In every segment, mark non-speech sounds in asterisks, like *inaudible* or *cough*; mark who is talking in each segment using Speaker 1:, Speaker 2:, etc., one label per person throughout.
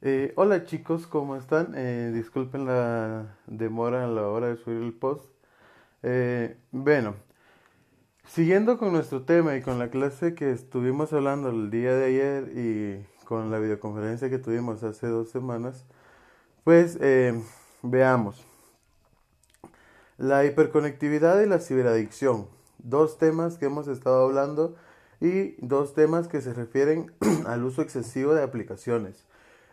Speaker 1: Eh, hola chicos, ¿cómo están? Eh, disculpen la demora a la hora de subir el post. Eh, bueno, siguiendo con nuestro tema y con la clase que estuvimos hablando el día de ayer y con la videoconferencia que tuvimos hace dos semanas, pues veamos. La hiperconectividad y la ciberadicción, dos temas que hemos estado hablando y dos temas que se refieren *clears throat* al uso excesivo de aplicaciones.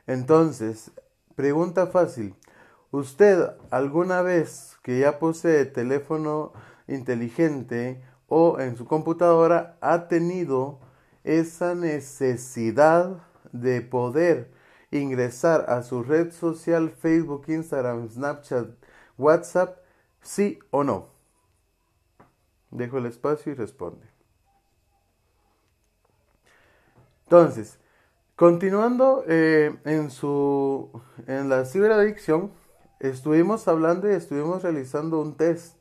Speaker 1: Entonces, pregunta fácil. ¿Usted alguna vez que ya posee teléfono inteligente o en su computadora ha tenido esa necesidad de poder ingresar a su red social Facebook, Instagram, Snapchat, WhatsApp, sí o no? Dejo el espacio y responde. Entonces, Continuando eh, en, su, en la ciberadicción, estuvimos hablando y estuvimos realizando un test.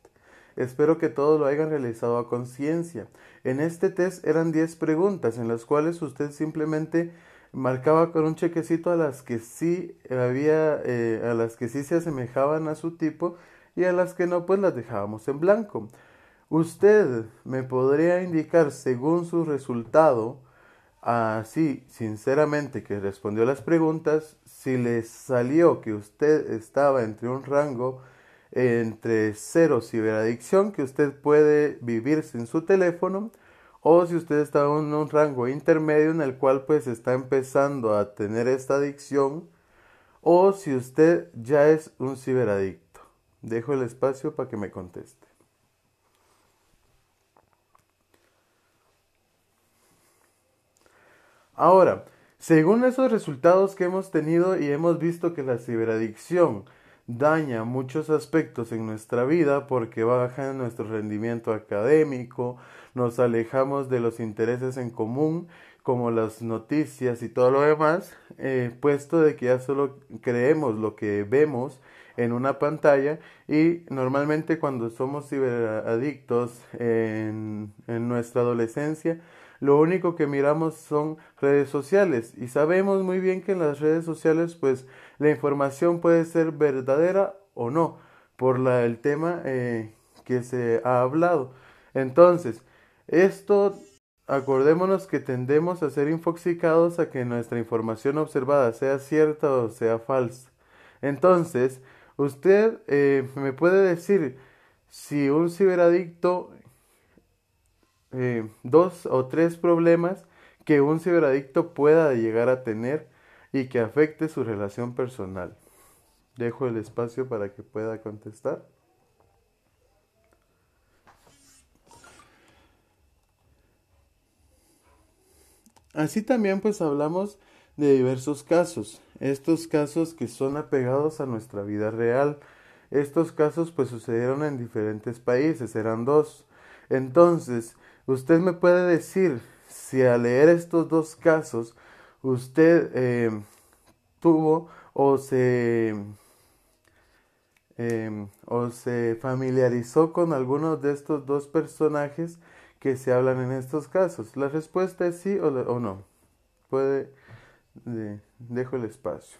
Speaker 1: Espero que todos lo hayan realizado a conciencia. En este test eran 10 preguntas en las cuales usted simplemente marcaba con un chequecito a las que sí había, eh, a las que sí se asemejaban a su tipo y a las que no, pues las dejábamos en blanco. Usted me podría indicar según su resultado así sinceramente que respondió las preguntas, si le salió que usted estaba entre un rango entre cero ciberadicción, que usted puede vivir sin su teléfono, o si usted está en un rango intermedio en el cual pues está empezando a tener esta adicción, o si usted ya es un ciberadicto. Dejo el espacio para que me conteste. Ahora, según esos resultados que hemos tenido y hemos visto que la ciberadicción daña muchos aspectos en nuestra vida porque baja nuestro rendimiento académico, nos alejamos de los intereses en común como las noticias y todo lo demás, eh, puesto de que ya solo creemos lo que vemos en una pantalla y normalmente cuando somos ciberadictos en, en nuestra adolescencia lo único que miramos son redes sociales y sabemos muy bien que en las redes sociales pues la información puede ser verdadera o no por la, el tema eh, que se ha hablado. Entonces, esto acordémonos que tendemos a ser infoxicados a que nuestra información observada sea cierta o sea falsa. Entonces, usted eh, me puede decir si un ciberadicto eh, dos o tres problemas que un ciberadicto pueda llegar a tener y que afecte su relación personal. Dejo el espacio para que pueda contestar. Así también pues hablamos de diversos casos, estos casos que son apegados a nuestra vida real. Estos casos pues sucedieron en diferentes países, eran dos. Entonces, Usted me puede decir si al leer estos dos casos usted eh, tuvo o se em, o se familiarizó con algunos de estos dos personajes que se hablan en estos casos. La respuesta es sí o, no. Puede dejo el espacio.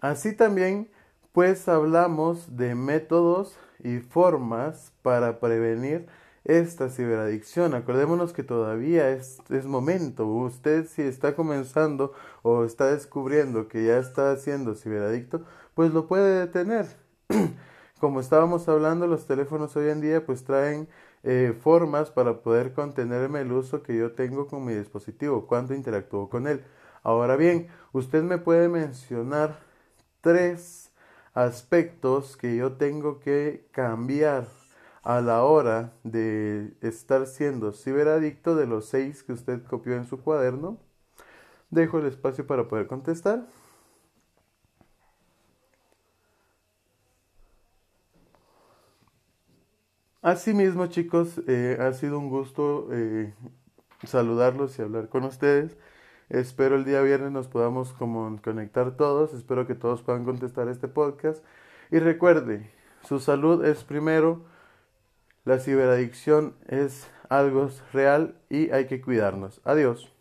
Speaker 1: Así también pues hablamos de métodos y formas para prevenir esta ciberadicción. Acordémonos que todavía es, es, momento. Usted si está comenzando o está descubriendo que ya está siendo ciberadicto, pues lo puede detener. *clears throat* Como estábamos hablando, los teléfonos hoy en día pues traen eh, formas para poder contenerme el uso que yo tengo con mi dispositivo, cuando interactúo con él. Ahora bien, usted me puede mencionar tres aspectos que yo tengo que cambiar a la hora de estar siendo ciberadicto de los seis que usted copió en su cuaderno. Dejo el espacio para poder contestar. Asimismo, chicos, eh, ha sido un gusto eh, saludarlos y hablar con ustedes. Espero el día viernes nos podamos como conectar todos. Espero que todos puedan contestar este podcast. Y recuerde, su salud es primero. La ciberadicción es algo real y hay que cuidarnos. Adiós.